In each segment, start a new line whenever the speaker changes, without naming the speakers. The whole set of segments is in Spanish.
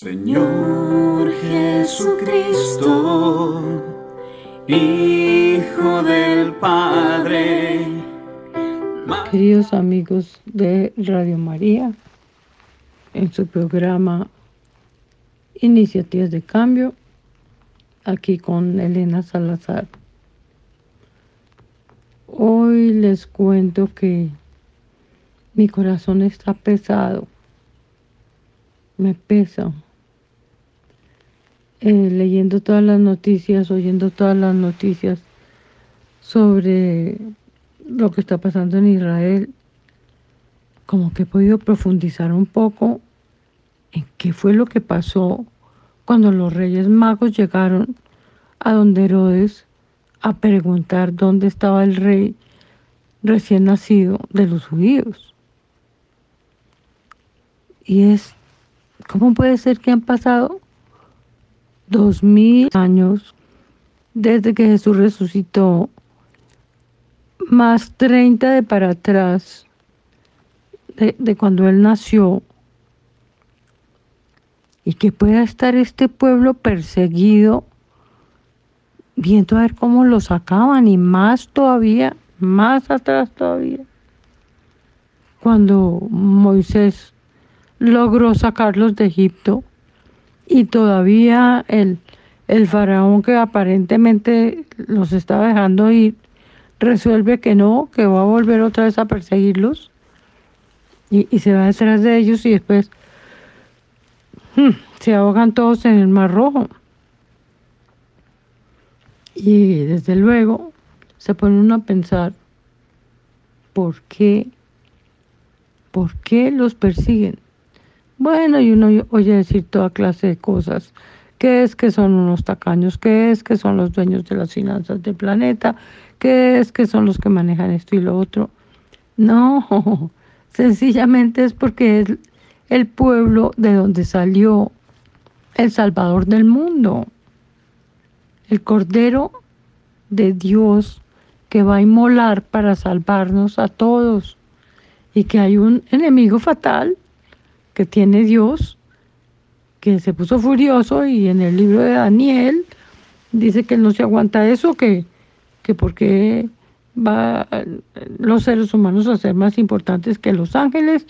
Señor Jesucristo, Hijo del Padre.
Queridos amigos de Radio María, en su programa Iniciativas de Cambio, aquí con Elena Salazar. Hoy les cuento que mi corazón está pesado me pesa. Eh, leyendo todas las noticias, oyendo todas las noticias sobre lo que está pasando en Israel, como que he podido profundizar un poco en qué fue lo que pasó cuando los reyes magos llegaron a donde Herodes a preguntar dónde estaba el rey recién nacido de los judíos. Y es ¿Cómo puede ser que han pasado dos mil años desde que Jesús resucitó, más treinta de para atrás de, de cuando Él nació? Y que pueda estar este pueblo perseguido, viendo a ver cómo lo sacaban y más todavía, más atrás todavía. Cuando Moisés logró sacarlos de Egipto y todavía el, el faraón que aparentemente los estaba dejando ir, resuelve que no, que va a volver otra vez a perseguirlos y, se va detrás de ellos y después hmm, se ahogan todos en el Mar Rojo. Y desde luego se pone uno a pensar, ¿por qué? ¿Por qué los persiguen? Bueno, y uno oye decir toda clase de cosas. ¿Qué es que son unos tacaños? ¿Qué es que son los dueños de las finanzas del planeta? ¿Qué es que son los que manejan esto y lo otro? No, sencillamente es porque es el pueblo de donde salió el Salvador del mundo, el Cordero de Dios que va a inmolar para salvarnos a todos y que hay un enemigo fatal que tiene Dios, que se puso furioso y en el libro de Daniel dice que él no se aguanta eso, que, que porque va los seres humanos a ser más importantes que los ángeles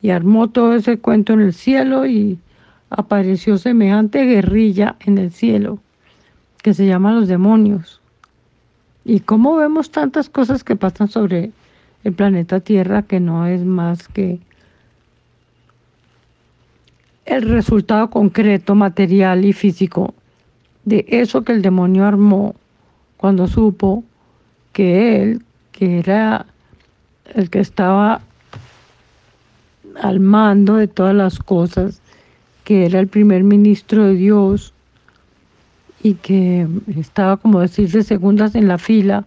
y armó todo ese cuento en el cielo y apareció semejante guerrilla en el cielo que se llama los demonios. Y cómo vemos tantas cosas que pasan sobre el planeta Tierra que no es más que el resultado concreto, material y físico de eso que el demonio armó cuando supo que él, que era el que estaba al mando de todas las cosas, que era el primer ministro de Dios y que estaba, como decirse, segundas en la fila,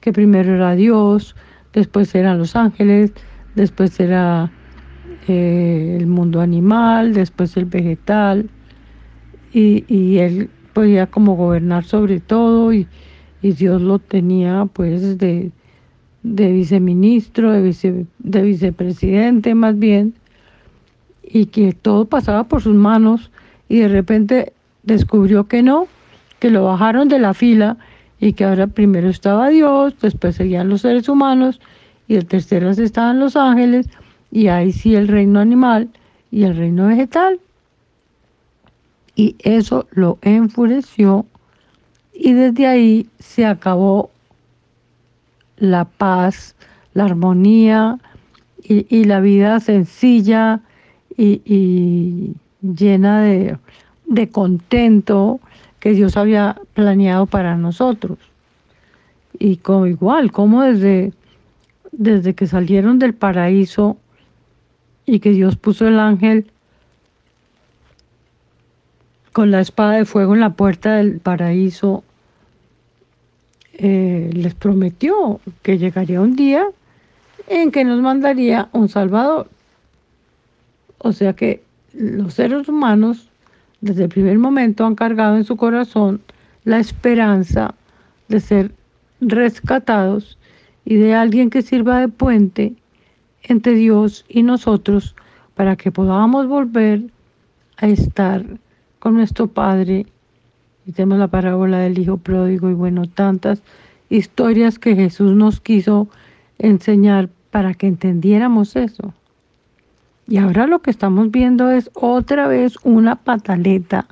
que primero era Dios, después eran los ángeles, después era eh, el mundo animal, después el vegetal, y, él podía como gobernar sobre todo y, Dios lo tenía pues de, de viceministro, de, de vicepresidente más bien, y que todo pasaba por sus manos y de repente descubrió que no, que lo bajaron de la fila y que ahora primero estaba Dios, después seguían los seres humanos y el tercero estaban los ángeles y ahí sí el reino animal y el reino vegetal. Y eso lo enfureció y desde ahí se acabó la paz, la armonía y, la vida sencilla y, llena de, de, contento que Dios había planeado para nosotros. Y como igual, como desde, desde que salieron del paraíso, y que Dios puso el ángel con la espada de fuego en la puerta del paraíso, eh, les prometió que llegaría un día en que nos mandaría un Salvador. O sea que los seres humanos desde el primer momento han cargado en su corazón la esperanza de ser rescatados y de alguien que sirva de puente entre Dios y nosotros para que podamos volver a estar con nuestro Padre. Y tenemos la parábola del Hijo Pródigo y bueno, tantas historias que Jesús nos quiso enseñar para que entendiéramos eso. Y ahora lo que estamos viendo es otra vez una pataleta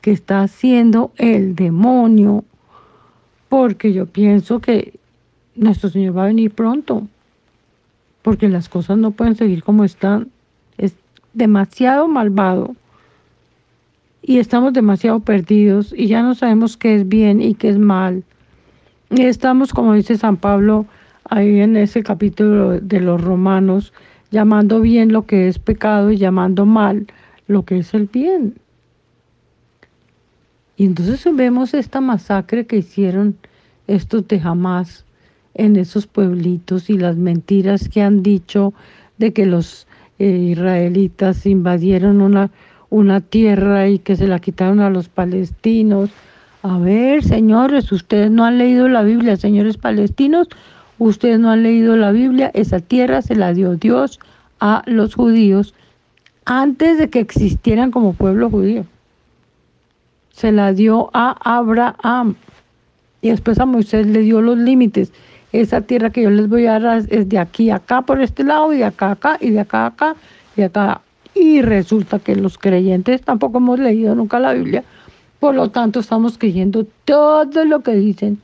que está haciendo el demonio, porque yo pienso que nuestro Señor va a venir pronto, porque las cosas no pueden seguir como están. Es demasiado malvado y estamos demasiado perdidos y ya no sabemos qué es bien y qué es mal. Y estamos, como dice San Pablo ahí en ese capítulo de los romanos, llamando bien lo que es pecado y llamando mal lo que es el bien. Y entonces vemos esta masacre que hicieron estos de Hamas en esos pueblitos y las mentiras que han dicho de que los eh, israelitas invadieron una, una tierra y que se la quitaron a los palestinos. A ver, señores, ustedes no han leído la Biblia, señores palestinos, ustedes no han leído la Biblia, esa tierra se la dio Dios a los judíos antes de que existieran como pueblo judío. Se la dio a Abraham y después a Moisés le dio los límites. Esa tierra que yo les voy a dar es de aquí a acá por este lado y de acá a acá y de acá a acá y de acá. Y resulta que los creyentes tampoco hemos leído nunca la Biblia, por lo tanto estamos creyendo todo lo que dicen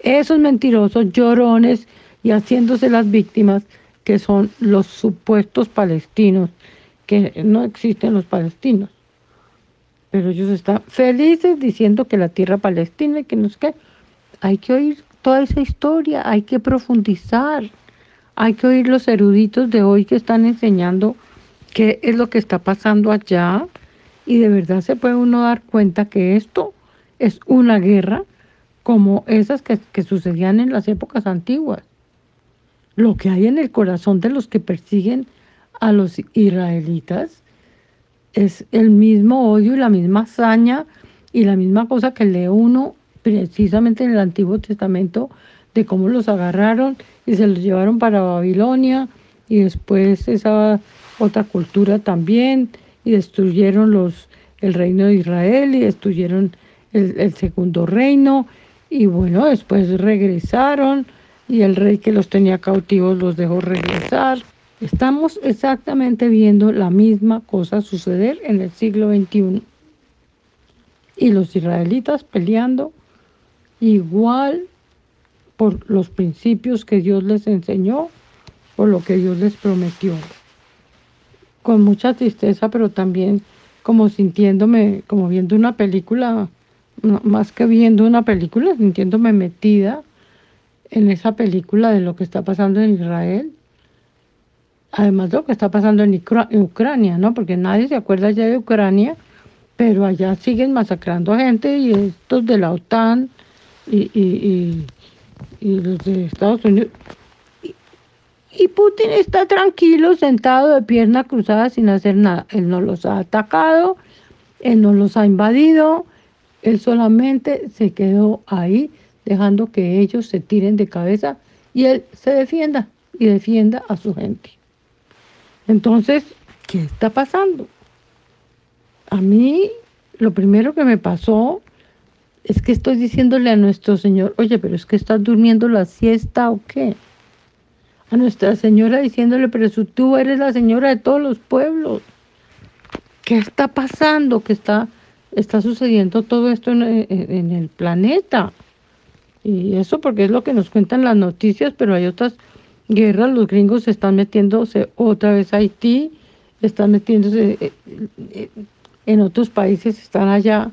esos mentirosos, llorones y haciéndose las víctimas que son los supuestos palestinos, que no existen los palestinos. Pero ellos están felices diciendo que la tierra palestina y que no sé qué. Hay que oír toda esa historia, hay que profundizar, hay que oír los eruditos de hoy que están enseñando qué es lo que está pasando allá y de verdad se puede uno dar cuenta que esto es una guerra como esas que, que sucedían en las épocas antiguas. Lo que hay en el corazón de los que persiguen a los israelitas es el mismo odio y la misma hazaña y la misma cosa que lee uno precisamente en el Antiguo Testamento de cómo los agarraron y se los llevaron para Babilonia y después esa otra cultura también y destruyeron los el reino de Israel y destruyeron el, el segundo reino y bueno después regresaron y el rey que los tenía cautivos los dejó regresar. Estamos exactamente viendo la misma cosa suceder en el siglo XXI. Y los israelitas peleando igual por los principios que Dios les enseñó, por lo que Dios les prometió. Con mucha tristeza, pero también como sintiéndome, como viendo una película, más que viendo una película, sintiéndome metida en esa película de lo que está pasando en Israel. Además de lo que está pasando en, Ucrania, ¿no? Porque nadie se acuerda ya de Ucrania, pero allá siguen masacrando gente y estos de la OTAN y, y, y, los de Estados Unidos. Y, Putin está tranquilo, sentado de pierna cruzada sin hacer nada. Él no los ha atacado, él no los ha invadido, él solamente se quedó ahí dejando que ellos se tiren de cabeza y él se defienda y defienda a su gente. Entonces, ¿qué está pasando? A mí lo primero que me pasó es que estoy diciéndole a nuestro Señor, oye, pero es que estás durmiendo la siesta o qué? A Nuestra Señora diciéndole, pero tú eres la Señora de todos los pueblos. ¿Qué está pasando? ¿Qué está, está sucediendo todo esto en, en el planeta? Y eso porque es lo que nos cuentan las noticias, pero hay otras guerras, los gringos están metiéndose otra vez a Haití, están metiéndose eh, eh, en otros países, están allá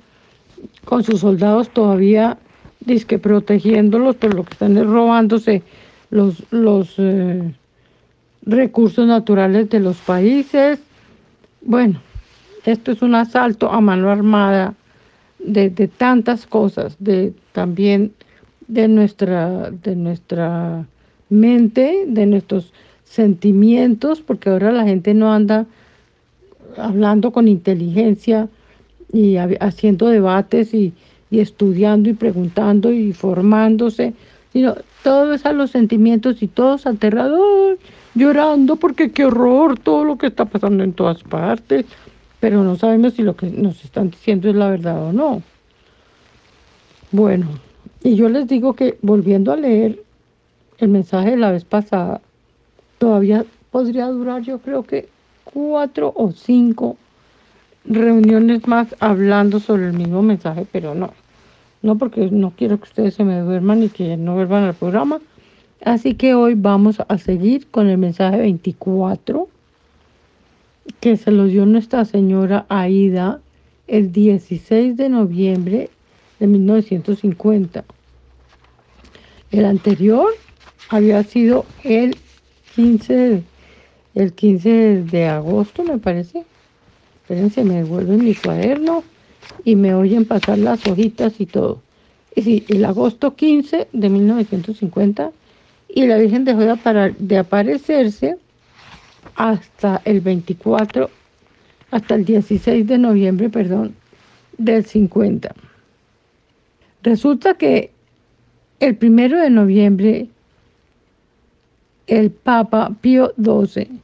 con sus soldados todavía disque protegiéndolos, pero lo que están es robándose los, los eh, recursos naturales de los países. Bueno, esto es un asalto a mano armada de, de tantas cosas, de también de nuestra, de nuestra mente, de nuestros sentimientos, porque ahora la gente no anda hablando con inteligencia, y haciendo debates y, estudiando y preguntando y formándose, sino todo a los sentimientos y todos aterrador, llorando porque qué horror todo lo que está pasando en todas partes, pero no sabemos si lo que nos están diciendo es la verdad o no. Bueno, y yo les digo que volviendo a leer el mensaje de la vez pasada, todavía podría durar yo creo que cuatro o cinco reuniones más hablando sobre el mismo mensaje, pero no, no porque no quiero que ustedes se me duerman y que no vuelvan al programa. Así que hoy vamos a seguir con el mensaje 24 que se lo dio Nuestra Señora Aida el 16 de noviembre de 1950. El anterior había sido el 15, el 15 de agosto, me parece. Espérense, me devuelven mi cuaderno y me oyen pasar las hojitas y todo. Y sí, el agosto 15 de 1950 y la Virgen dejó de, de aparecerse hasta el 24, hasta el 16 de noviembre, perdón, del 50. Resulta que el primero de noviembre el Papa Pío XII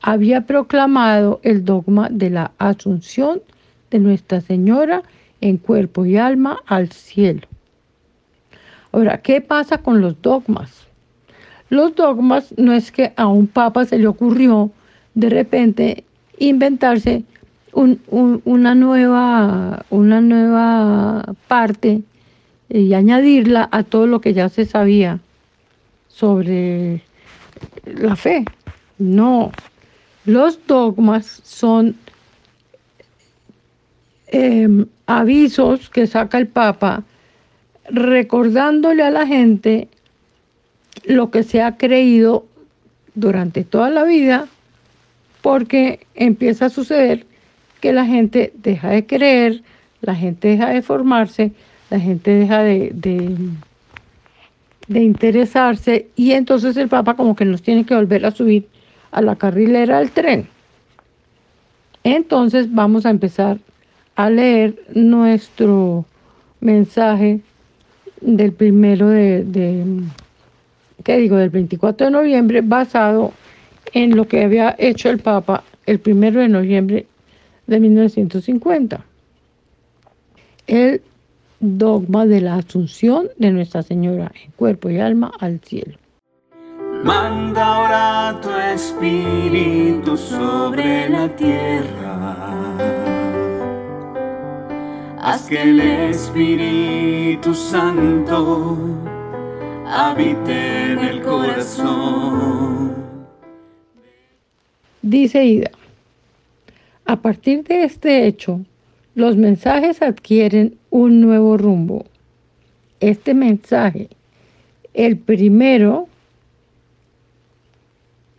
había proclamado el dogma de la asunción de Nuestra Señora en cuerpo y alma al cielo. Ahora, ¿qué pasa con los dogmas? Los dogmas no es que a un papa se le ocurrió de repente inventarse una, nueva, una nueva parte y añadirla a todo lo que ya se sabía sobre la fe. No, los dogmas son em, avisos que saca el Papa recordándole a la gente lo que se ha creído durante toda la vida, porque empieza a suceder que la gente deja de creer, la gente deja de formarse, la gente deja de, de, interesarse y entonces el Papa como que nos tiene que volver a subir a la carrilera del tren. Entonces vamos a empezar a leer nuestro mensaje del primero de, ¿qué digo?, del 24 de noviembre, basado en lo que había hecho el Papa el primero de noviembre de 1950. El dogma de la asunción de Nuestra Señora en cuerpo y alma al cielo.
Manda ahora tu espíritu sobre la tierra. Haz que el Espíritu Santo habite en el corazón.
Dice Ida, a partir de este hecho, los mensajes adquieren un nuevo rumbo. Este mensaje, el primero,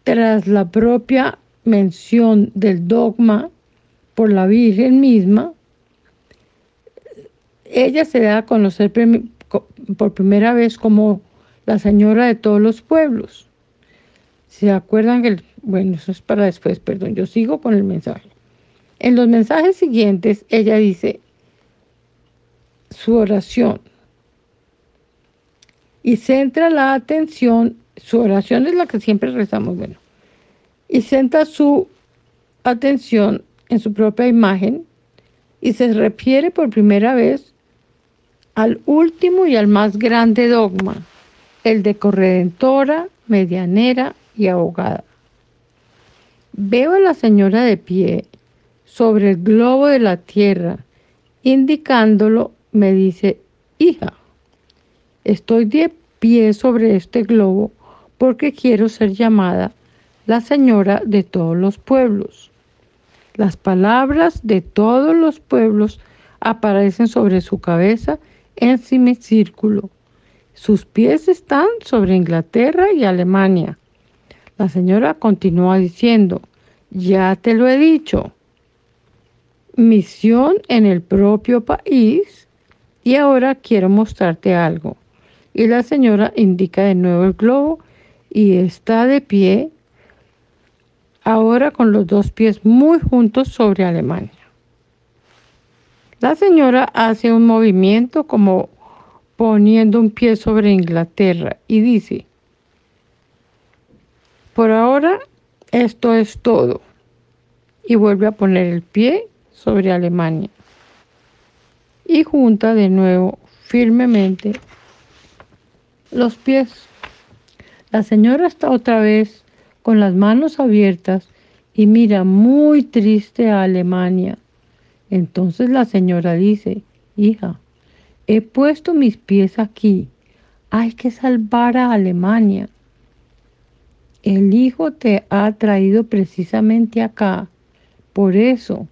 tras la propia mención del dogma por la Virgen misma, ella se da a conocer por primera vez como la señora de todos los pueblos. ¿Se acuerdan que, bueno, eso es para después, perdón, yo sigo con el mensaje. En los mensajes siguientes, ella dice su oración y centra la atención, su oración es la que siempre rezamos, bueno, y centra su atención en su propia imagen y se refiere por primera vez al último y al más grande dogma, el de corredentora, medianera y abogada. Veo a la señora de pie sobre el globo de la tierra, indicándolo, me dice, hija, estoy de pie sobre este globo porque quiero ser llamada la señora de todos los pueblos. Las palabras de todos los pueblos aparecen sobre su cabeza en semicírculo sus pies están sobre Inglaterra y Alemania. La señora continúa diciendo, ya te lo he dicho, misión en el propio país y ahora quiero mostrarte algo. Y la señora indica de nuevo el globo y está de pie, ahora con los dos pies muy juntos sobre Alemania. La señora hace un movimiento como poniendo un pie sobre Inglaterra y dice, por ahora esto es todo. y vuelve a poner el pie sobre Alemania. Y junta de nuevo firmemente los pies. La señora está otra vez con las manos abiertas y mira muy triste a Alemania. Entonces la señora dice, hija, he puesto mis pies aquí, hay que salvar a Alemania. El Hijo te ha traído precisamente acá, por eso.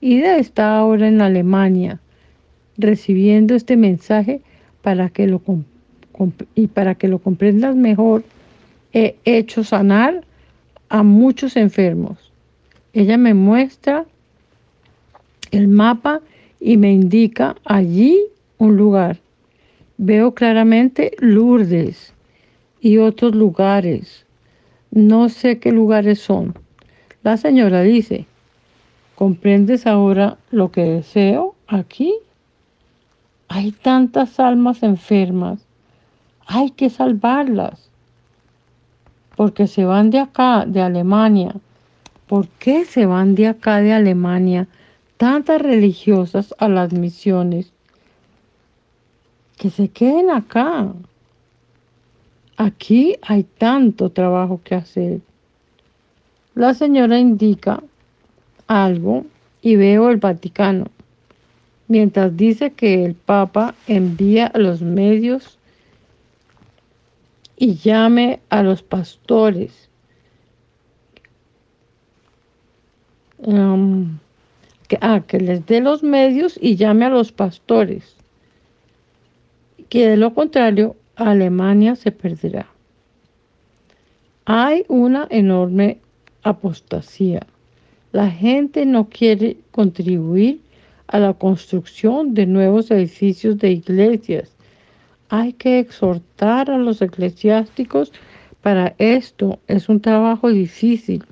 Ida está ahora en Alemania, recibiendo este mensaje para que lo, y para que lo comprendas mejor. He hecho sanar a muchos enfermos. Ella me muestra el mapa y me indica allí un lugar. Veo claramente Lourdes y otros lugares. No sé qué lugares son. La señora dice, ¿comprendes ahora lo que deseo aquí? Hay tantas almas enfermas. Hay que salvarlas porque se van de acá, de Alemania. ¿Por qué se van de acá, de Alemania, tantas religiosas a las misiones? Que se queden acá. Aquí hay tanto trabajo que hacer. La señora indica algo y veo el Vaticano, mientras dice que el Papa envía a los medios y llame a los pastores. Que, ah, que les dé los medios y llame a los pastores. Que de lo contrario, Alemania se perderá. Hay una enorme apostasía. La gente no quiere contribuir a la construcción de nuevos edificios de iglesias hay que exhortar a los eclesiásticos para esto. Es un trabajo difícil.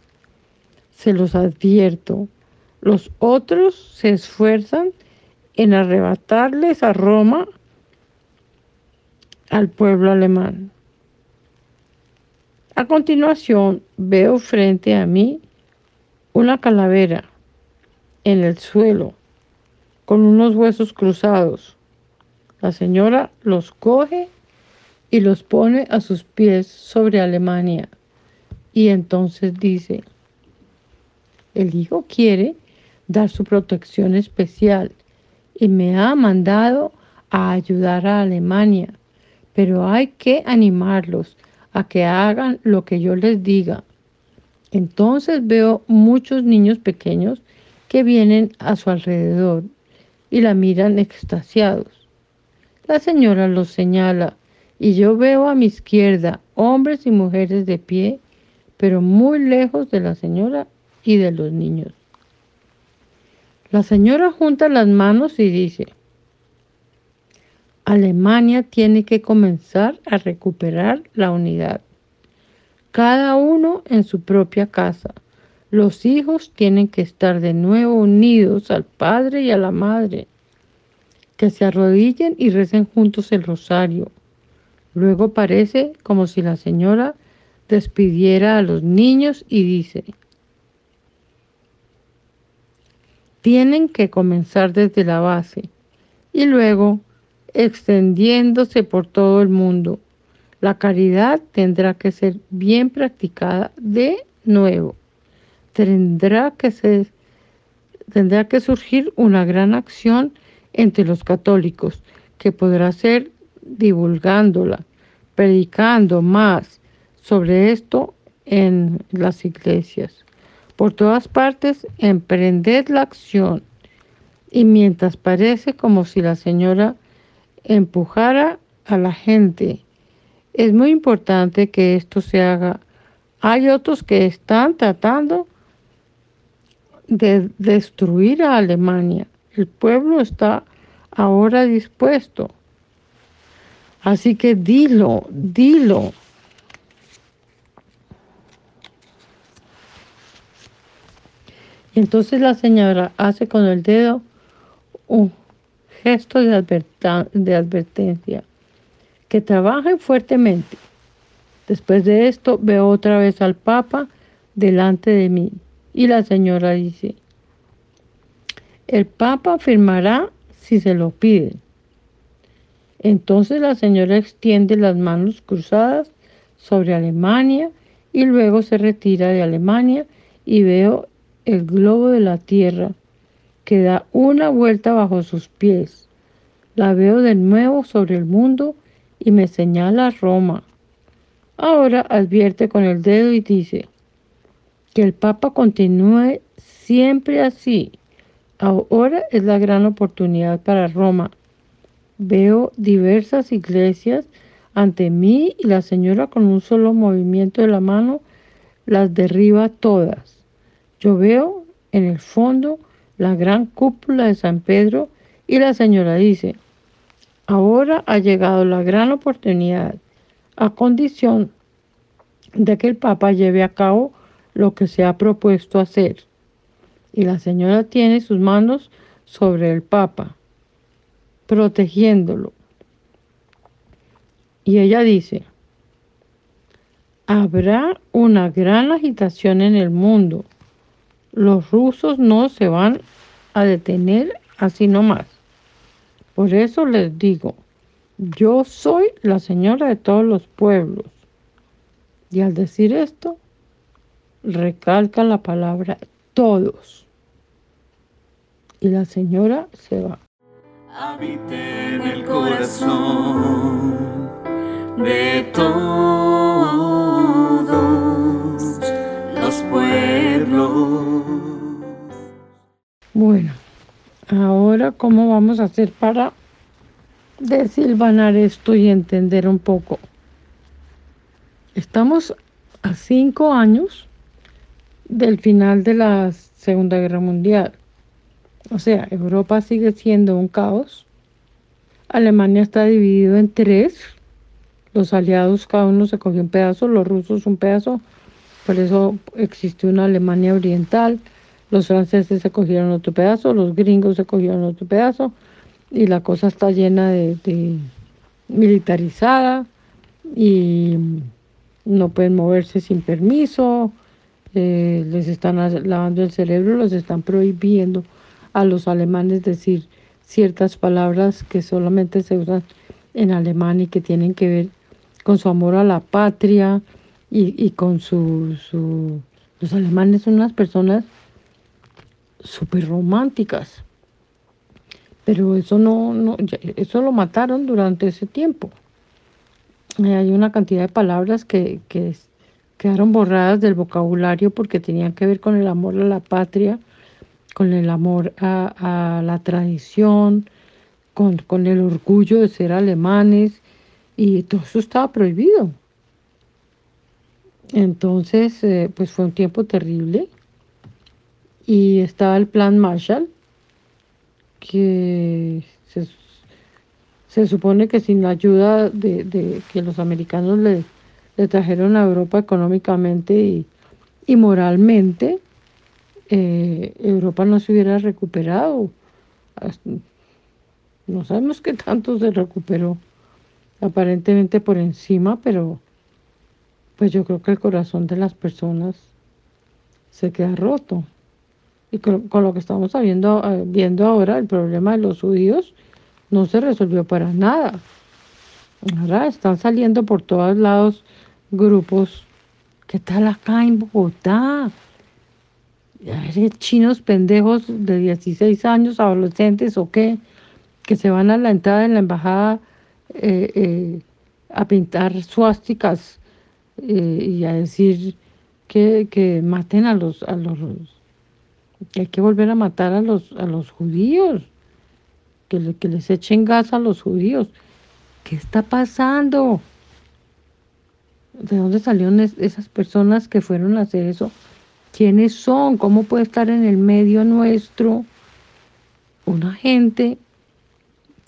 Se los advierto. Los otros se esfuerzan en arrebatarles a Roma al pueblo alemán. A continuación veo frente a mí una calavera en el suelo con unos huesos cruzados. La señora los coge y los pone a sus pies sobre Alemania. Y entonces dice, el hijo quiere dar su protección especial y me ha mandado a ayudar a Alemania, pero hay que animarlos a que hagan lo que yo les diga. Entonces veo muchos niños pequeños que vienen a su alrededor y la miran extasiados. La señora los señala y yo veo a mi izquierda hombres y mujeres de pie, pero muy lejos de la señora y de los niños. La señora junta las manos y dice, Alemania tiene que comenzar a recuperar la unidad. Cada uno en su propia casa. Los hijos tienen que estar de nuevo unidos al padre y a la madre que se arrodillen y recen juntos el rosario. Luego parece como si la señora despidiera a los niños y dice, tienen que comenzar desde la base y luego extendiéndose por todo el mundo. La caridad tendrá que ser bien practicada de nuevo. Tendrá que, tendrá que surgir una gran acción entre los católicos, que podrá ser divulgándola, predicando más sobre esto en las iglesias. Por todas partes, emprended la acción. Y mientras parece como si la señora empujara a la gente, es muy importante que esto se haga. Hay otros que están tratando de destruir a Alemania. El pueblo está ahora dispuesto. Así que dilo, dilo. entonces la señora hace con el dedo un gesto de, advertencia. Que trabajen fuertemente. Después de esto veo otra vez al Papa delante de mí Y la señora dice, el Papa firmará si se lo piden. Entonces la señora extiende las manos cruzadas sobre Alemania y luego se retira de Alemania y veo el globo de la Tierra que da una vuelta bajo sus pies. La veo de nuevo sobre el mundo y me señala Roma. Ahora advierte con el dedo y dice que el Papa continúe siempre así. Ahora es la gran oportunidad para Roma. Veo diversas iglesias ante mí y la señora con un solo movimiento de la mano las derriba todas. Yo veo en el fondo la gran cúpula de San Pedro y la señora dice, ahora ha llegado la gran oportunidad, a condición de que el Papa lleve a cabo lo que se ha propuesto hacer. Y la señora tiene sus manos sobre el Papa, protegiéndolo. Y ella dice, habrá una gran agitación en el mundo. Los rusos no se van a detener así nomás. Por eso les digo, yo soy la señora de todos los pueblos. Y al decir esto, recalca la palabra todos. Y la señora se va.
Habite en el corazón de todos los pueblos.
Bueno, ahora cómo vamos a hacer para desilvanar esto y entender un poco. Estamos a cinco años del final de la Segunda Guerra Mundial. O sea, Europa sigue siendo un caos. Alemania está dividido en tres. Los aliados, cada uno se cogió un pedazo, los rusos un pedazo, por eso existió una Alemania oriental, los franceses se cogieron otro pedazo, los gringos se cogieron otro pedazo, y la cosa está llena de, militarizada y no pueden moverse sin permiso, eh, les están lavando el cerebro, los están prohibiendo a los alemanes decir ciertas palabras que solamente se usan en alemán y que tienen que ver con su amor a la patria y, con su, Los alemanes son unas personas súper románticas, pero eso no, no, eso lo mataron durante ese tiempo. Eh, hay una cantidad de palabras que, quedaron borradas del vocabulario porque tenían que ver con el amor a la patria, con el amor a, la tradición, con, con, el orgullo de ser alemanes y todo eso estaba prohibido. Entonces, eh, pues fue un tiempo terrible. Y estaba el plan Marshall, que se, supone que sin la ayuda de, que los americanos le, trajeron a Europa económicamente y, moralmente, eh, Europa no se hubiera recuperado. No sabemos qué tanto se recuperó aparentemente por encima, pero pues yo creo que el corazón de las personas se queda roto. Y con, lo que estamos viendo, eh, viendo ahora, el problema de los judíos no se resolvió para nada. Ahora están saliendo por todos lados grupos. ¿Qué tal acá en Bogotá? Chinos pendejos de 16 años, adolescentes o qué, que se van a la entrada de la embajada eh, eh, a pintar suásticas eh, y a decir que, maten a los, a los que hay que volver a matar a los, a los judíos, que, que les echen gas a los judíos. ¿Qué está pasando? ¿De dónde salieron esas personas que fueron a hacer eso? ¿Quiénes son? ¿Cómo puede estar en el medio nuestro una gente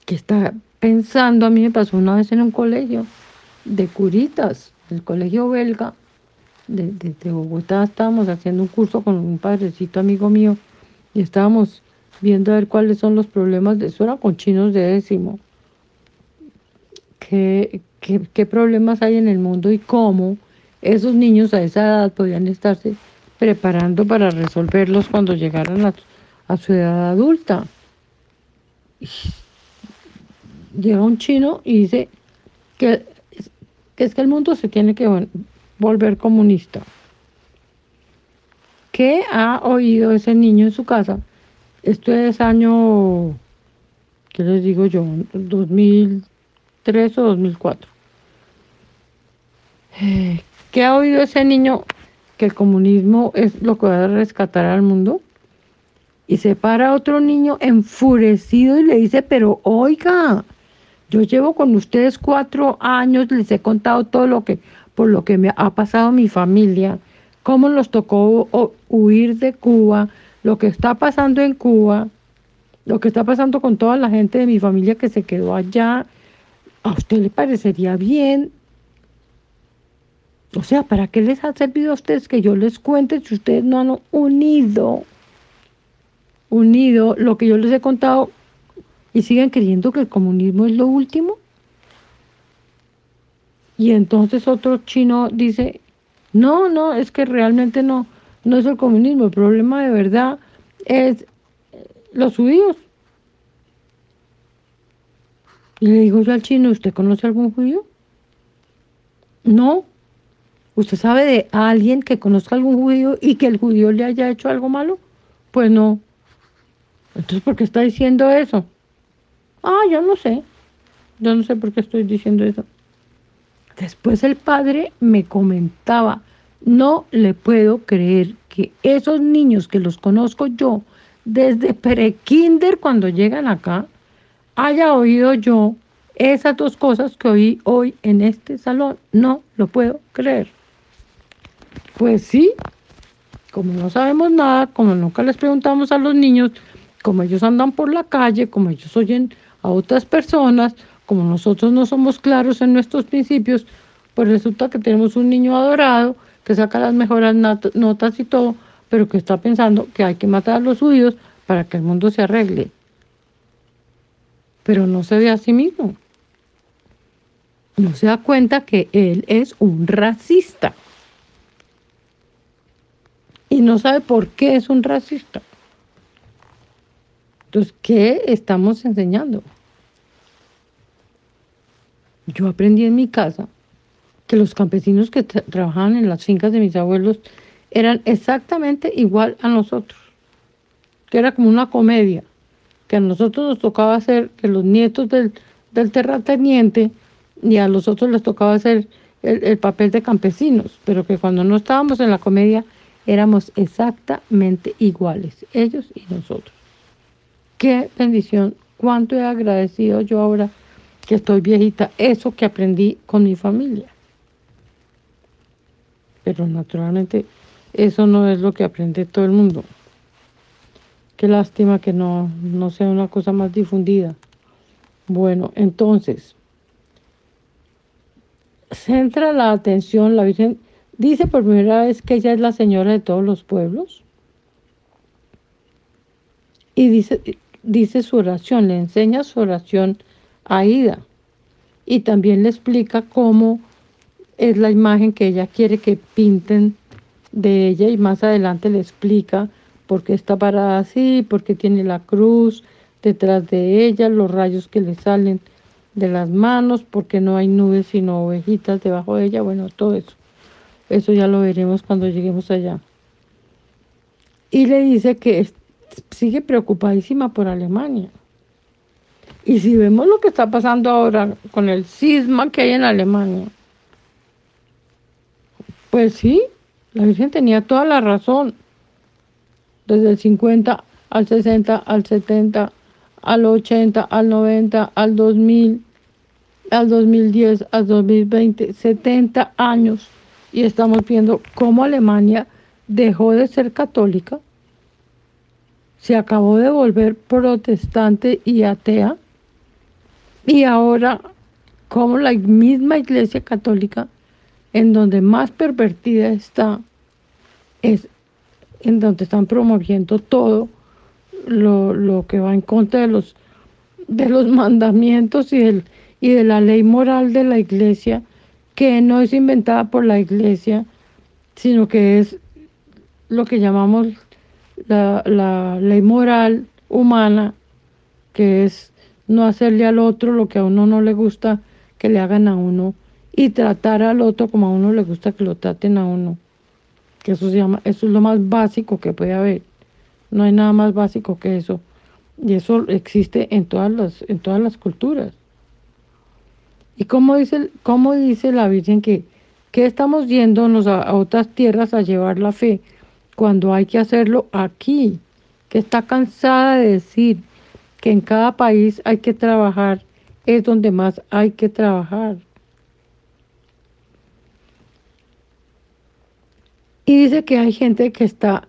que está pensando, a mí me pasó una vez en un colegio de curitas, el colegio belga de, Bogotá, estábamos haciendo un curso con un padrecito amigo mío y estábamos viendo a ver cuáles son los problemas, de eso. Era con chinos de décimo, qué, qué, problemas hay en el mundo y cómo esos niños a esa edad podían estarse preparando para resolverlos cuando llegaran a, su edad adulta. Llega un chino y dice que, que es que el mundo se tiene que volver comunista. ¿Qué ha oído ese niño en su casa? Esto es año, ¿qué les digo yo? 2003 o 2004. Eh, ¿Qué ha oído ese niño que el comunismo es lo que va a rescatar al mundo? Y se para otro niño enfurecido y le dice, pero oiga, yo llevo con ustedes cuatro años, les he contado todo lo que, por lo que me ha pasado mi familia, cómo nos tocó huir de Cuba, lo que está pasando en Cuba, lo que está pasando con toda la gente de mi familia que se quedó allá. ¿A usted le parecería bien o sea, ¿para qué les ha servido a ustedes que yo les cuente si ustedes no han unido, unido lo que yo les he contado y siguen creyendo que el comunismo es lo último? Y entonces otro chino dice, no, no, es que realmente no, no es el comunismo, el problema de verdad es los judíos. Y le digo yo al chino, ¿usted conoce algún judío? No, ¿Usted sabe de alguien que conozca algún judío y que el judío le haya hecho algo malo? Pues no. Entonces, ¿por qué está diciendo eso? Ah, yo no sé. Yo no sé por qué estoy diciendo eso. Después el padre me comentaba, no le puedo creer que esos niños que los conozco yo desde prekinder cuando llegan acá, haya oído yo esas dos cosas que oí hoy en este salón. No lo puedo creer. Pues sí, como no sabemos nada, como nunca les preguntamos a los niños, como ellos andan por la calle, como ellos oyen a otras personas, como nosotros no somos claros en nuestros principios, pues resulta que tenemos un niño adorado que saca las mejores notas y todo, pero que está pensando que hay que matar a los judíos para que el mundo se arregle. Pero no se ve a sí mismo. No se da cuenta que él es un racista no sabe por qué es un racista. Entonces, ¿qué estamos enseñando? Yo aprendí en mi casa que los campesinos que trabajaban en las fincas de mis abuelos eran exactamente igual a nosotros, que era como una comedia, que a nosotros nos tocaba hacer, que los nietos del, del terrateniente y a los otros les tocaba hacer el papel de campesinos, pero que cuando no estábamos en la comedia éramos exactamente iguales, ellos y nosotros. Qué bendición, cuánto he agradecido yo ahora que estoy viejita, eso que aprendí con mi familia. Pero naturalmente eso no es lo que aprende todo el mundo. Qué lástima que no, no sea una cosa más difundida. Bueno, entonces, centra la atención, la Virgen Dice por primera vez que ella es la señora de todos los pueblos. Y dice, dice su oración, le enseña su oración a Ida. Y también le explica cómo es la imagen que ella quiere que pinten de ella y más adelante le explica por qué está parada así, por qué tiene la cruz detrás de ella, los rayos que le salen de las manos, porque no hay nubes sino ovejitas debajo de ella, bueno, todo eso. Eso ya lo veremos cuando lleguemos allá. Y le dice que sigue preocupadísima por Alemania. Y si vemos lo que está pasando ahora con el cisma que hay en Alemania, pues sí, la Virgen tenía toda la razón. Desde el 50 al 60, al 70, al 80, al 90, al 2000, al 2010, al 2020, 70 años y estamos viendo cómo Alemania dejó de ser católica, se acabó de volver protestante y atea, y ahora como la misma iglesia católica, en donde más pervertida está, es en donde están promoviendo todo lo, lo que va en contra de los, de los mandamientos y, y de la ley moral de la iglesia que no es inventada por la iglesia, sino que es lo que llamamos la, la ley moral humana, que es no hacerle al otro lo que a uno no le gusta que le hagan a uno y tratar al otro como a uno le gusta que lo traten a uno. Que eso se llama, eso es lo más básico que puede haber. No hay nada más básico que eso. Y eso existe en todas las, en todas las culturas. ¿Y cómo dice, cómo dice la Virgen que, estamos yéndonos a, a otras tierras a llevar la fe cuando hay que hacerlo aquí? Que está cansada de decir que en cada país hay que trabajar, es donde más hay que trabajar. Y dice que hay gente que está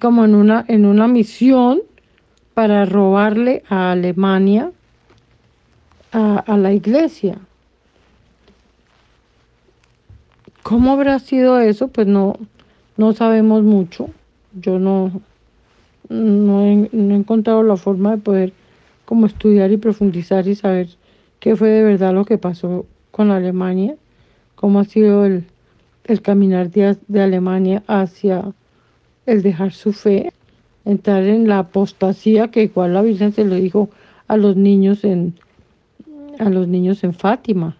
como en una, en una misión para robarle a Alemania a, la iglesia. ¿Cómo habrá sido eso? Pues no, no sabemos mucho. Yo no, no he, no he, encontrado la forma de poder como estudiar y profundizar y saber qué fue de verdad lo que pasó con Alemania, cómo ha sido el, el caminar de, de Alemania hacia el dejar su fe, entrar en la apostasía que igual la Virgen se lo dijo a los niños en a los niños en Fátima.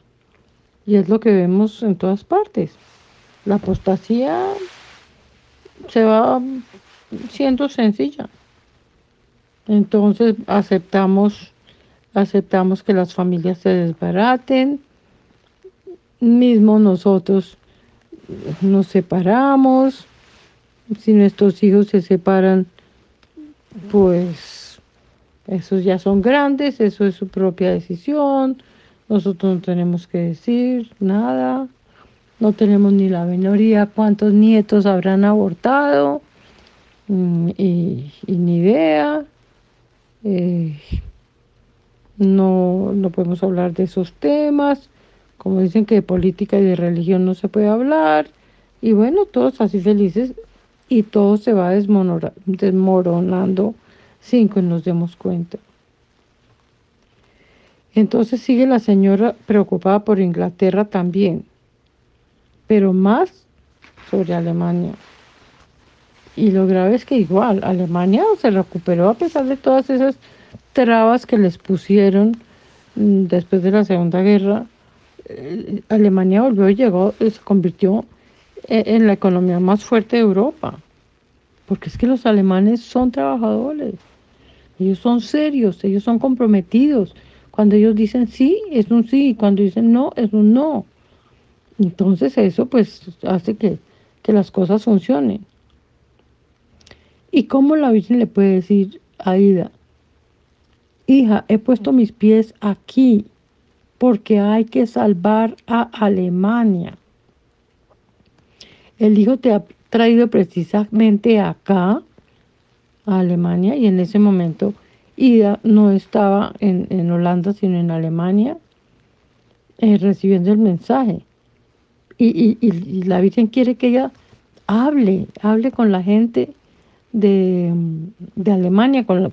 Y es lo que vemos en todas partes. La apostasía se va siendo sencilla. Entonces aceptamos aceptamos que las familias se desbaraten, mismo nosotros nos separamos, si nuestros hijos se separan, pues esos ya son grandes, eso es su propia decisión, nosotros no tenemos que decir nada, no tenemos ni la minoría cuántos nietos habrán abortado, mm, y, ni idea. Eh, no, no podemos hablar de esos temas, como dicen que de política y de religión no se puede hablar, y bueno, todos así felices y todo se va desmoronando sin que nos demos cuenta. Entonces sigue la señora preocupada por Inglaterra también, pero más sobre Alemania. Y lo grave es que igual, Alemania se recuperó a pesar de todas esas trabas que les pusieron mm, después de la Segunda Guerra. Eh, Alemania volvió y llegó, se convirtió e, en la economía más fuerte de Europa. Porque es que los alemanes son trabajadores, ellos son serios, ellos son comprometidos. Cuando ellos dicen sí, es un sí, cuando dicen no, es un no. Entonces eso pues hace que, que las cosas funcionen. ¿Y cómo la Virgen le puede decir a Ida, hija, he puesto mis pies aquí porque hay que salvar a Alemania? el hijo te ha traído precisamente acá, a Alemania, y en ese momento Ida no estaba en, Holanda, sino en Alemania, eh, recibiendo el mensaje. Y, la Virgen quiere que ella hable, hable con la gente de, Alemania, con,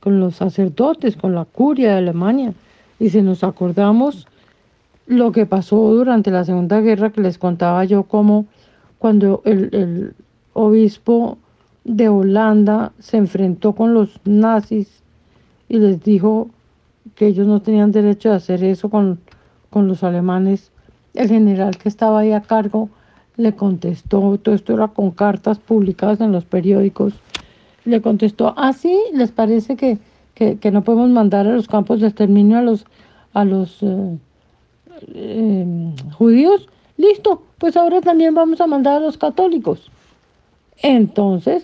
con los sacerdotes, con la curia de Alemania. Y si nos acordamos lo que pasó durante la Segunda Guerra, que les contaba yo cómo cuando el, obispo de Holanda se enfrentó con los nazis y les dijo que ellos no tenían derecho de hacer eso con, con los alemanes, el general que estaba ahí a cargo le contestó, todo esto era con cartas publicadas en los periódicos, le contestó, ah, sí, ¿les parece que, que, no podemos mandar a los campos de exterminio a los, a los eh, eh, judíos? Listo, pues ahora también vamos a mandar a los católicos. Entonces,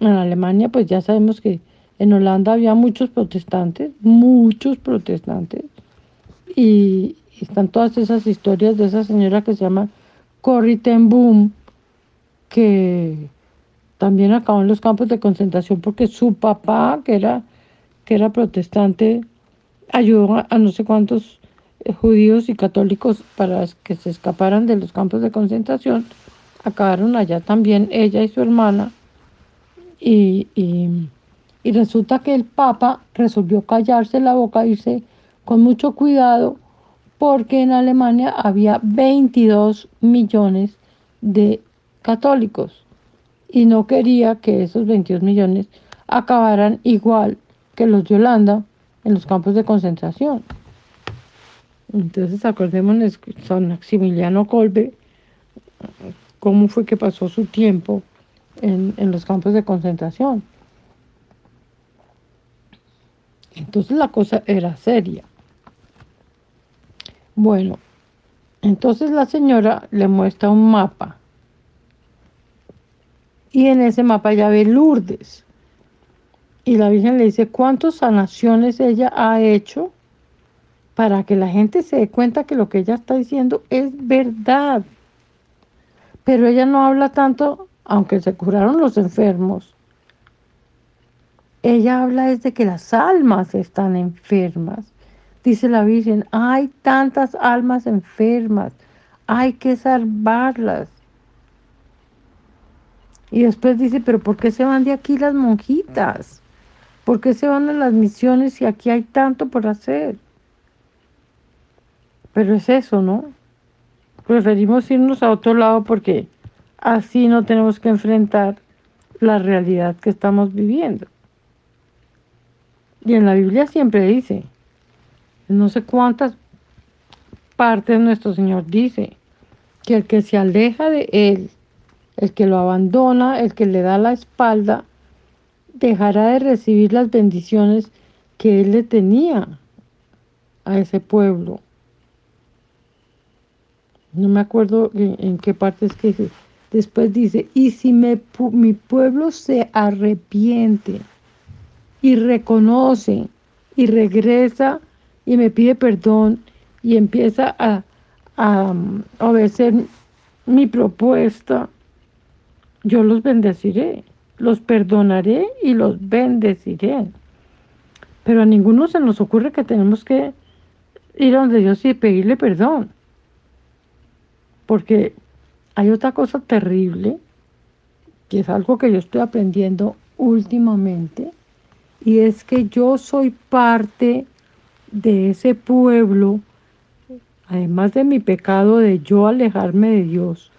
en Alemania, pues ya sabemos que en Holanda había muchos protestantes, muchos protestantes, y están todas esas historias de esa señora que se llama Corrie ten Boom, que también acabó en los campos de concentración porque su papá, que era, que era protestante, ayudó a no sé cuántos judíos y católicos para que se escaparan de los campos de concentración, acabaron allá también ella y su hermana. Y, resulta que el Papa resolvió callarse la boca, irse con mucho cuidado, porque en Alemania había 22 millones de católicos. y no quería que esos 22 millones acabaran igual que los de Holanda en los campos de concentración. Entonces acordémonos que San Maximiliano Kolbe, cómo fue que pasó su tiempo en, en los campos de concentración. Entonces la cosa era seria. Bueno, entonces la señora le muestra un mapa. Y en ese mapa ya ve Lourdes. Y la Virgen le dice cuántas sanaciones ella ha hecho para que la gente se dé cuenta que lo que ella está diciendo es verdad. Pero ella no habla tanto, aunque se curaron los enfermos. Ella habla desde que las almas están enfermas. Dice la Virgen, hay tantas almas enfermas, hay que salvarlas. Y después dice, pero ¿por qué se van de aquí las monjitas? ¿Por qué se van a las misiones si aquí hay tanto por hacer? Pero es eso, ¿no? Preferimos irnos a otro lado porque así no tenemos que enfrentar la realidad que estamos viviendo. Y en la Biblia siempre dice, no sé cuántas partes nuestro Señor dice, que el que se aleja de Él, el que lo abandona, el que le da la espalda, dejará de recibir las bendiciones que Él le tenía a ese pueblo. No me acuerdo en, qué parte es que Después dice, y si mi pueblo se arrepiente y reconoce y regresa y me pide perdón y empieza a, a, obedecer mi propuesta, yo los bendeciré, los perdonaré y los bendeciré. Pero a ninguno se nos ocurre que tenemos que ir a donde Dios y pedirle perdón. Porque hay otra cosa terrible, que es algo que yo estoy aprendiendo últimamente, y es que yo soy parte de ese pueblo, además de mi pecado de yo alejarme de Dios,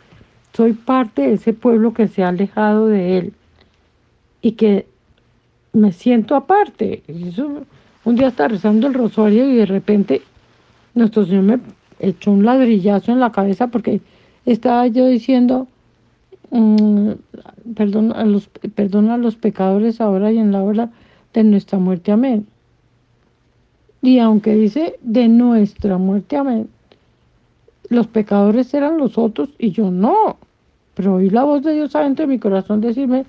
soy parte de ese pueblo que se ha alejado de Él y que me siento aparte. un día estaba rezando el rosario y de repente nuestro Señor me echó un ladrillazo en la cabeza porque estaba yo diciendo, mm, perdón, a los, perdona a los pecadores ahora y en la hora de nuestra muerte, amén. Y aunque dice de nuestra muerte, amén, los pecadores eran los otros y yo no. Pero oí la voz de Dios adentro de mi corazón decirme,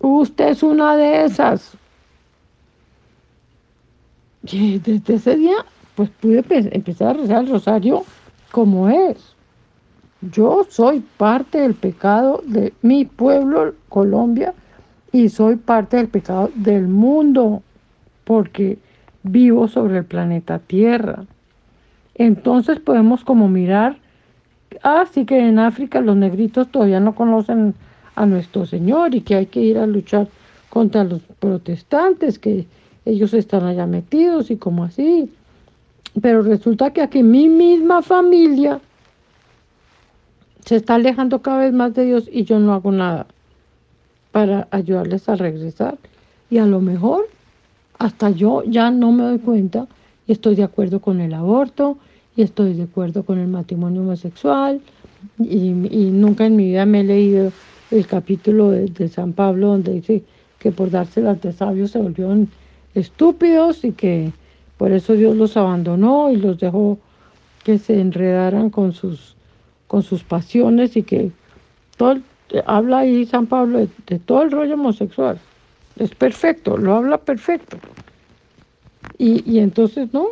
usted es una de esas. Y desde ese día, pues pude empezar a rezar el rosario como es. Yo soy parte del pecado de mi pueblo, Colombia, y soy parte del pecado del mundo, porque vivo sobre el planeta Tierra. Entonces podemos como mirar, así ah, que en África los negritos todavía no conocen a nuestro Señor y que hay que ir a luchar contra los protestantes, que ellos están allá metidos y como así. Pero resulta que aquí mi misma familia se está alejando cada vez más de Dios y yo no hago nada para ayudarles a regresar. Y a lo mejor hasta yo ya no me doy cuenta y estoy de acuerdo con el aborto y estoy de acuerdo con el matrimonio homosexual y, nunca en mi vida me he leído el capítulo de, San Pablo donde dice que por dárselas de sabios se volvieron estúpidos y que por eso Dios los abandonó y los dejó que se enredaran con sus con sus pasiones y que todo, habla ahí San Pablo de, todo el rollo homosexual. Es perfecto, lo habla perfecto. Y, y entonces no,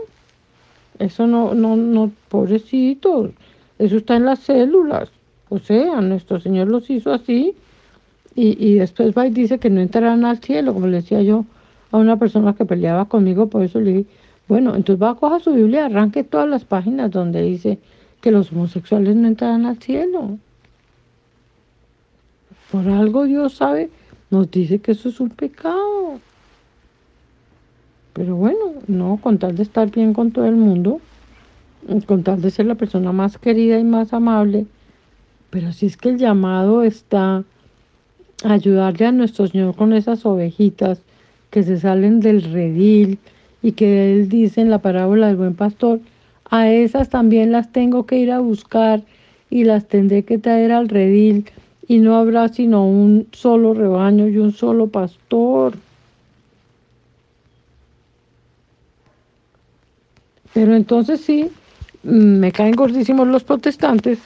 eso no, no, no, pobrecito, eso está en las células. O sea, nuestro Señor los hizo así y, y después va y dice que no entrarán al cielo, como le decía yo a una persona que peleaba conmigo, por eso le dije, bueno, entonces va a coger su Biblia, arranque todas las páginas donde dice que los homosexuales no entrarán al cielo. Por algo Dios sabe, nos dice que eso es un pecado. Pero bueno, no, con tal de estar bien con todo el mundo, con tal de ser la persona más querida y más amable, pero si es que el llamado está ayudarle a nuestro Señor con esas ovejitas que se salen del redil y que Él dice en la parábola del buen pastor, a esas también las tengo que ir a buscar y las tendré que traer al redil y no habrá sino un solo rebaño y un solo pastor. Pero entonces sí, me caen gordísimos los protestantes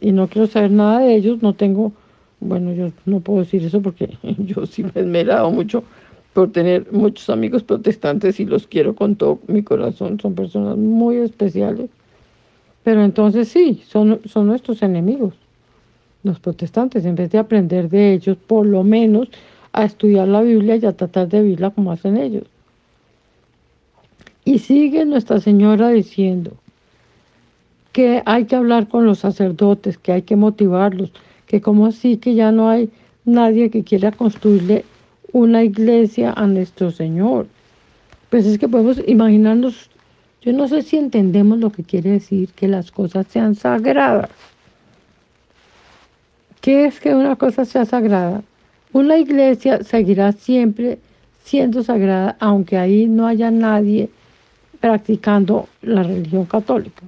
y no quiero saber nada de ellos, no tengo, bueno, yo no puedo decir eso porque yo sí me he esmerado mucho por tener muchos amigos protestantes y los quiero con todo mi corazón, son personas muy especiales. Pero entonces sí, son, son nuestros enemigos, los protestantes, en vez de aprender de ellos, por lo menos a estudiar la Biblia y a tratar de vivirla como hacen ellos. Y sigue Nuestra Señora diciendo que hay que hablar con los sacerdotes, que hay que motivarlos, que como así que ya no hay nadie que quiera construirle una iglesia a nuestro Señor. Pues es que podemos imaginarnos, yo no sé si entendemos lo que quiere decir que las cosas sean sagradas. ¿Qué es que una cosa sea sagrada? Una iglesia seguirá siempre siendo sagrada, aunque ahí no haya nadie practicando la religión católica.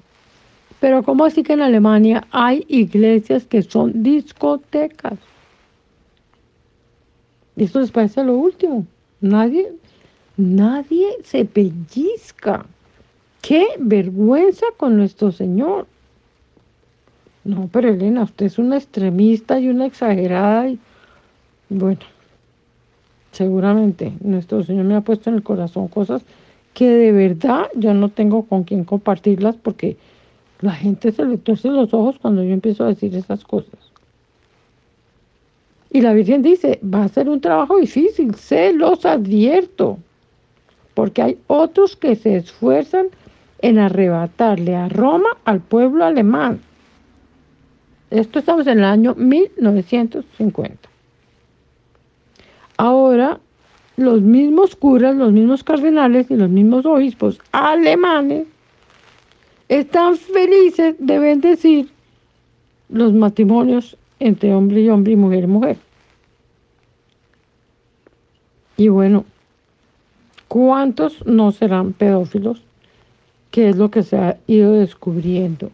Pero ¿cómo así que en Alemania hay iglesias que son discotecas? Esto les parece lo último. Nadie, nadie se pellizca. Qué vergüenza con nuestro Señor. No, pero Elena, usted es una extremista y una exagerada. Y, bueno, seguramente nuestro Señor me ha puesto en el corazón cosas que de verdad yo no tengo con quién compartirlas porque la gente se le torce los ojos cuando yo empiezo a decir esas cosas. Y la Virgen dice, va a ser un trabajo difícil, se los advierto, porque hay otros que se esfuerzan en arrebatarle a Roma al pueblo alemán. Esto estamos en el año 1950. Ahora, los mismos curas, los mismos cardenales y los mismos obispos alemanes están felices de bendecir los matrimonios entre hombre y hombre y mujer y mujer. Y bueno, ¿cuántos no serán pedófilos? ¿Qué es lo que se ha ido descubriendo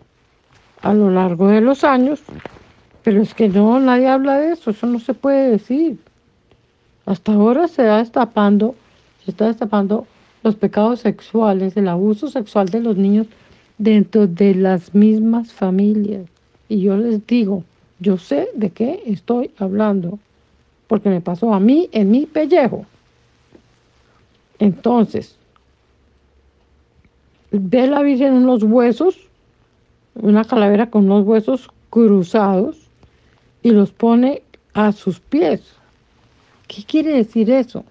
a lo largo de los años? Pero es que no, nadie habla de eso, eso no se puede decir. Hasta ahora se está destapando, se está destapando los pecados sexuales, el abuso sexual de los niños dentro de las mismas familias. Y yo les digo, yo sé de qué estoy hablando, porque me pasó a mí en mi pellejo. Entonces, ve la Virgen unos huesos, una calavera con unos huesos cruzados, y los pone a sus pies. ¿Qué quiere decir eso?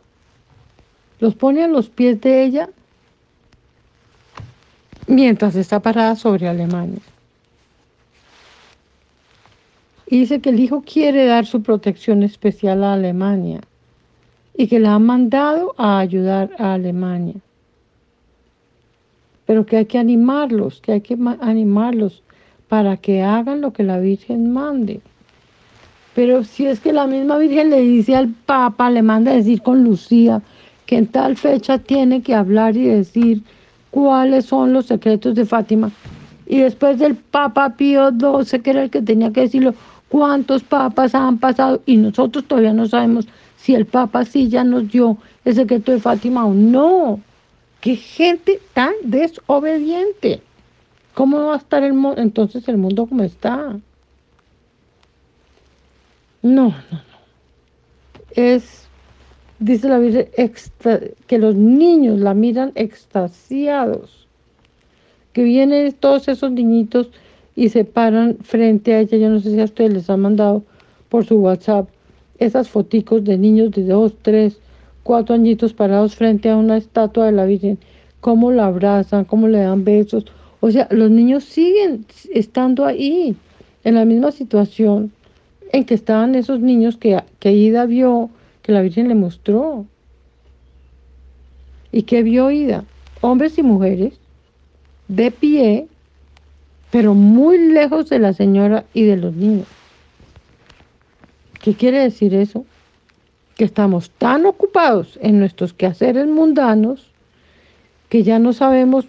Los pone a los pies de ella mientras está parada sobre Alemania. Y dice que el hijo quiere dar su protección especial a Alemania y que la ha mandado a ayudar a Alemania. Pero que hay que animarlos, que hay que animarlos para que hagan lo que la Virgen mande. Pero si es que la misma Virgen le dice al Papa, le manda a decir con Lucía, que en tal fecha tiene que hablar y decir cuáles son los secretos de Fátima. Y después del Papa Pío XII, que era el que tenía que decirlo, cuántos papas han pasado y nosotros todavía no sabemos si el papa sí ya nos dio el secreto de Fátima o no. Qué gente tan desobediente. ¿Cómo va a estar el entonces el mundo como está? No, no, no. Es, dice la Virgen, que los niños la miran extasiados. Que vienen todos esos niñitos y se paran frente a ella. Yo no sé si a ustedes les han mandado por su WhatsApp esas foticos de niños de dos, tres, cuatro añitos parados frente a una estatua de la Virgen, cómo la abrazan, cómo le dan besos. O sea, los niños siguen estando ahí, en la misma situación en que estaban esos niños que, que Ida vio, que la Virgen le mostró. ¿Y que vio Ida? Hombres y mujeres de pie pero muy lejos de la señora y de los niños. ¿Qué quiere decir eso? que estamos tan ocupados en nuestros quehaceres mundanos que ya no sabemos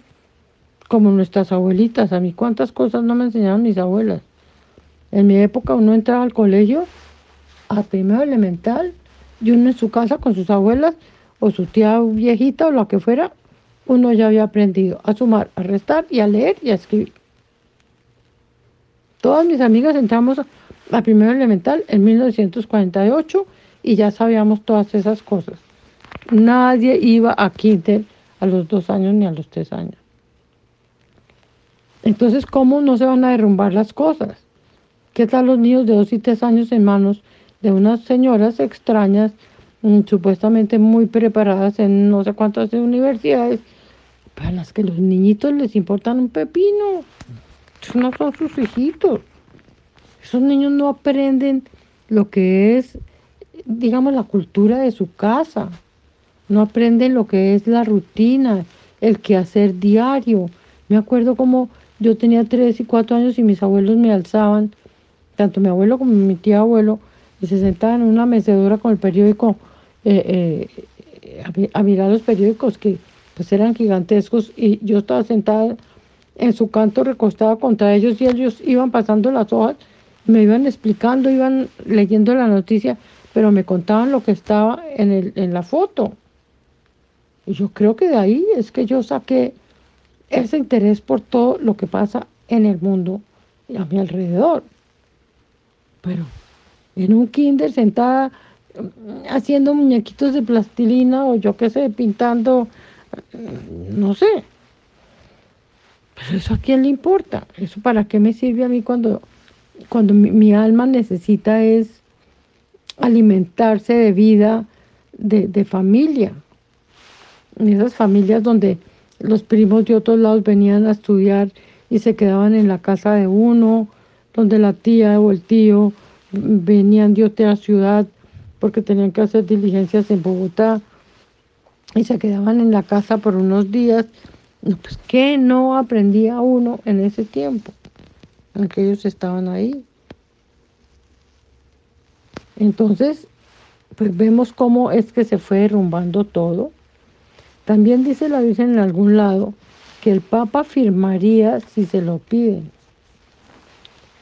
como nuestras abuelitas. A mí cuántas cosas no me enseñaron mis abuelas. En mi época uno entraba al colegio a primero elemental y uno en su casa con sus abuelas o su tía viejita o lo que fuera, uno ya había aprendido a sumar, a restar y a leer y a escribir. Todas mis amigas entramos a primero elemental en 1948 y ya sabíamos todas esas cosas. Nadie iba a kinder a los dos años ni a los tres años. Entonces, ¿cómo no se van a derrumbar las cosas? ¿Qué tal los niños de dos y tres años en manos de unas señoras extrañas, mm, supuestamente muy preparadas en no sé cuántas universidades, para las que los niñitos les importan un pepino? Esos no son sus hijitos. Esos niños no aprenden lo que es, digamos, la cultura de su casa. No aprenden lo que es la rutina, el quehacer diario. Me acuerdo como yo tenía tres y cuatro años y mis abuelos me alzaban, tanto mi abuelo como mi tía abuelo, y se sentaban en una mecedora con el periódico eh, eh, a, mirar los periódicos que pues eran gigantescos y yo estaba sentada en su canto recostada contra ellos y ellos iban pasando las hojas me iban explicando, iban leyendo la noticia, pero me contaban lo que estaba en, el, en la foto. Y yo creo que de ahí es que yo saqué ese interés por todo lo que pasa en el mundo y a mi alrededor. Pero en un kinder sentada mm, haciendo muñequitos de plastilina o yo qué sé, pintando, mm, no sé. Eso a quién le importa? ¿Eso para qué me sirve a mí cuando cuando mi, alma necesita es alimentarse de vida, de, familia. En esas familias donde los primos de otros lados venían a estudiar y se quedaban en la casa de uno, donde la tía o el tío venían de otra ciudad porque tenían que hacer diligencias en Bogotá y se quedaban en la casa por unos días. Pues, ¿qué no aprendía uno en ese tiempo? en ellos estaban ahí. Entonces, pues vemos cómo es que se fue derrumbando todo. También dice la Virgen en algún lado que el Papa firmaría si se lo piden.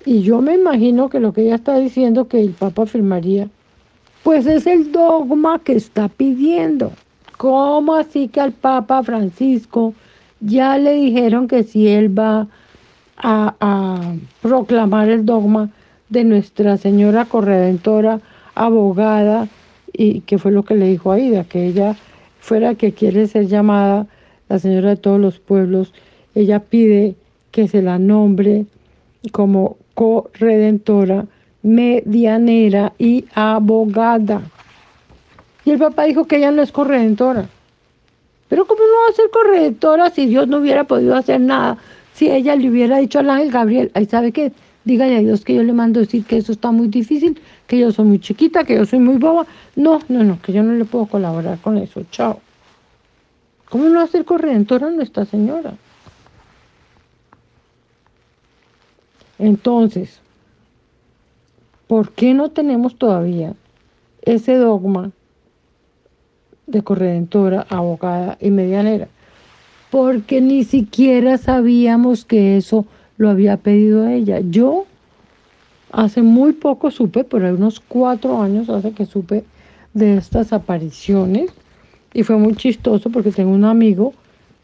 Y yo me imagino que lo que ella está diciendo que el Papa firmaría, pues es el dogma que está pidiendo. ¿Cómo así que al Papa Francisco ya le dijeron que si él va a, proclamar el dogma de Nuestra Señora Corredentora, abogada, y que fue lo que le dijo a Aida, que ella fuera que quiere ser llamada la Señora de todos los pueblos, ella pide que se la nombre como corredentora, medianera y abogada. Y el papá dijo que ella no es corredentora. Pero ¿cómo no va a ser corredentora si Dios no hubiera podido hacer nada si ella le hubiera dicho al ángel Gabriel, ahí sabe qué, dígale a Dios que yo le mando decir que eso está muy difícil, que yo soy muy chiquita, que yo soy muy boba. No, no, no, que yo no le puedo colaborar con eso. Chao. ¿Cómo no corredentora a Nuestra Señora? Entonces, ¿por qué no tenemos todavía ese dogma de corredentora, abogada y medianera? porque ni siquiera sabíamos que eso lo había pedido ella. Yo hace muy poco supe, por unos cuatro años hace que supe de estas apariciones y fue muy chistoso porque tengo un amigo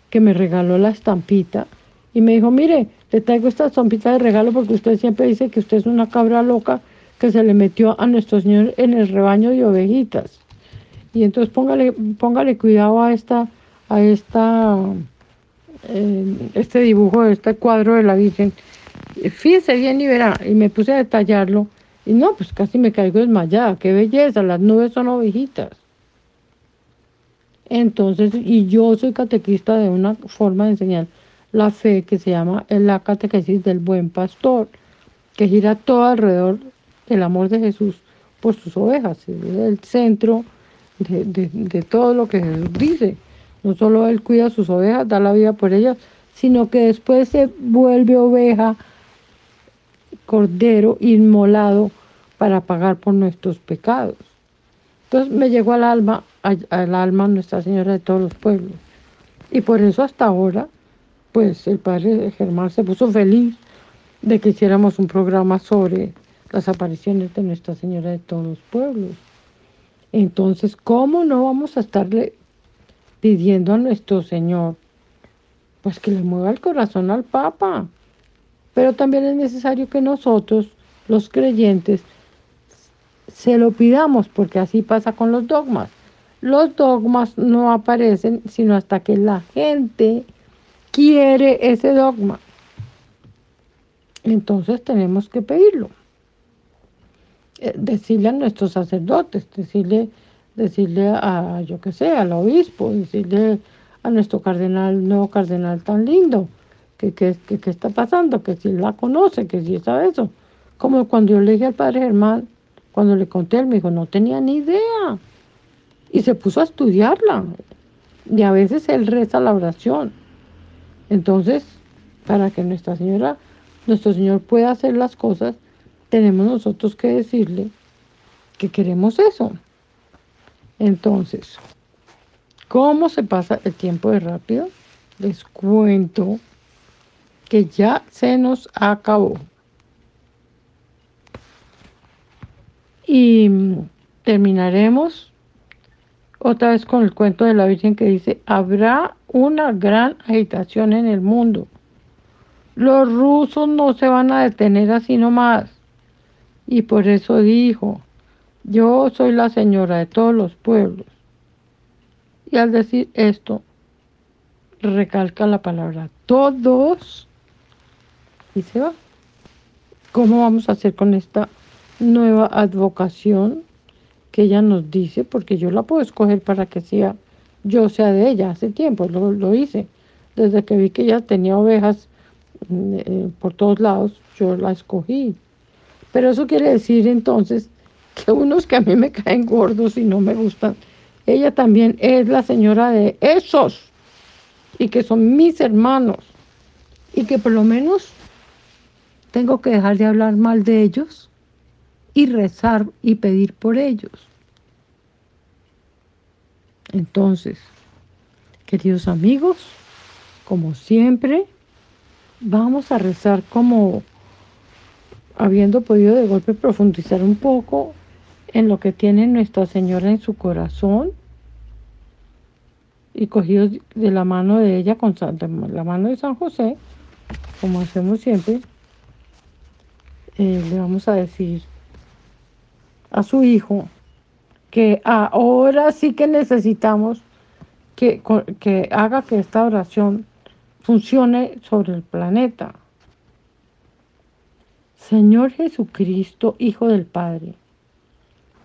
que me regaló la estampita y me dijo, mire, le traigo esta estampita de regalo porque usted siempre dice que usted es una cabra loca que se le metió a nuestro Señor en el rebaño de ovejitas. Y entonces póngale, póngale cuidado a esta, a esta este dibujo, este cuadro de la Virgen. Fíjese bien y verá, y me puse a detallarlo, y no, pues casi me caigo desmayada, qué belleza, las nubes son ovejitas. Entonces, y yo soy catequista de una forma de enseñar la fe que se llama la catequesis del buen pastor, que gira todo alrededor del amor de Jesús por sus ovejas, es el centro de, de todo lo que Jesús dice. No solo Él cuida sus ovejas, da la vida por ellas, sino que después se vuelve oveja, cordero inmolado para pagar por nuestros pecados. Entonces me llegó al alma, al alma Nuestra Señora de todos los pueblos. Y por eso hasta ahora, pues el padre Germán se puso feliz de que hiciéramos un programa sobre las apariciones de Nuestra Señora de todos los pueblos. Entonces, ¿cómo no vamos a estarle pidiendo a nuestro Señor? Pues que le mueva el corazón al Papa. Pero también es necesario que nosotros, los creyentes, se lo pidamos, porque así pasa con los dogmas. Los dogmas no aparecen sino hasta que la gente quiere ese dogma. Entonces tenemos que pedirlo. Eh, decirle a nuestros sacerdotes, decirle, decirle a, yo que sé, al obispo, decirle a nuestro cardenal, nuevo cardenal tan lindo, que qué que, está pasando, que si la conoce, que si sabe eso. Como cuando yo le dije al padre Germán, cuando le conté, él me dijo, no tenía ni idea. Y se puso a estudiarla. Y a veces él reza la oración. Entonces, para que Nuestra Señora, nuestro Señor pueda hacer las cosas, tenemos nosotros que decirle que queremos eso. Entonces, ¿cómo se pasa el tiempo de rápido? Les cuento que ya se nos acabó. Y terminaremos otra vez con el cuento de la Virgen que dice, habrá una gran agitación en el mundo. Los rusos no se van a detener así nomás. Y por eso dijo, yo soy la señora de todos los pueblos. Y al decir esto, recalca la palabra todos y se va. ¿Cómo vamos a hacer con esta nueva advocación que ella nos dice? Porque yo la puedo escoger para que sea yo sea de ella. Hace tiempo lo, lo hice. Desde que vi que ella tenía ovejas mm, eh, por todos lados, yo la escogí. Pero eso quiere decir entonces que unos que a mí me caen gordos y no me gustan, ella también es la señora de esos y que son mis hermanos y que por lo menos tengo que dejar de hablar mal de ellos y rezar y pedir por ellos. Entonces, queridos amigos, como siempre, vamos a rezar como habiendo podido de golpe profundizar un poco en lo que tiene Nuestra Señora en su corazón y cogidos de la mano de ella, con la mano de San José, como hacemos siempre, eh, le vamos a decir a su hijo que ahora sí que necesitamos que, que haga que esta oración funcione sobre el planeta. Señor Jesucristo, Hijo del Padre,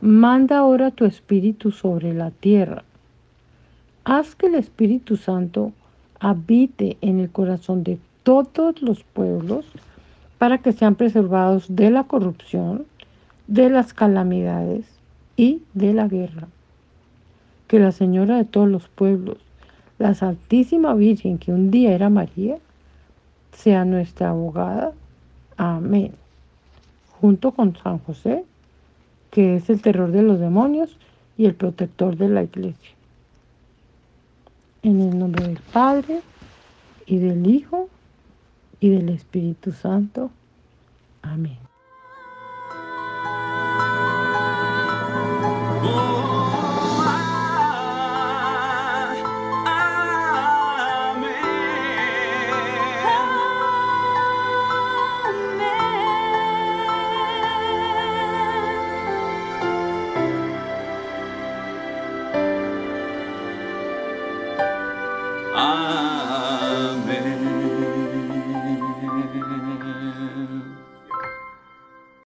manda ahora tu Espíritu sobre la tierra. Haz que el Espíritu Santo habite en el corazón de todos los pueblos para que sean preservados de la corrupción, de las calamidades y de la guerra. Que la Señora de todos los pueblos, la Santísima Virgen que un día era María, sea nuestra abogada. Amén junto con San José, que es el terror de los demonios y el protector de la iglesia. En el nombre del Padre y del Hijo y del Espíritu Santo. Amén.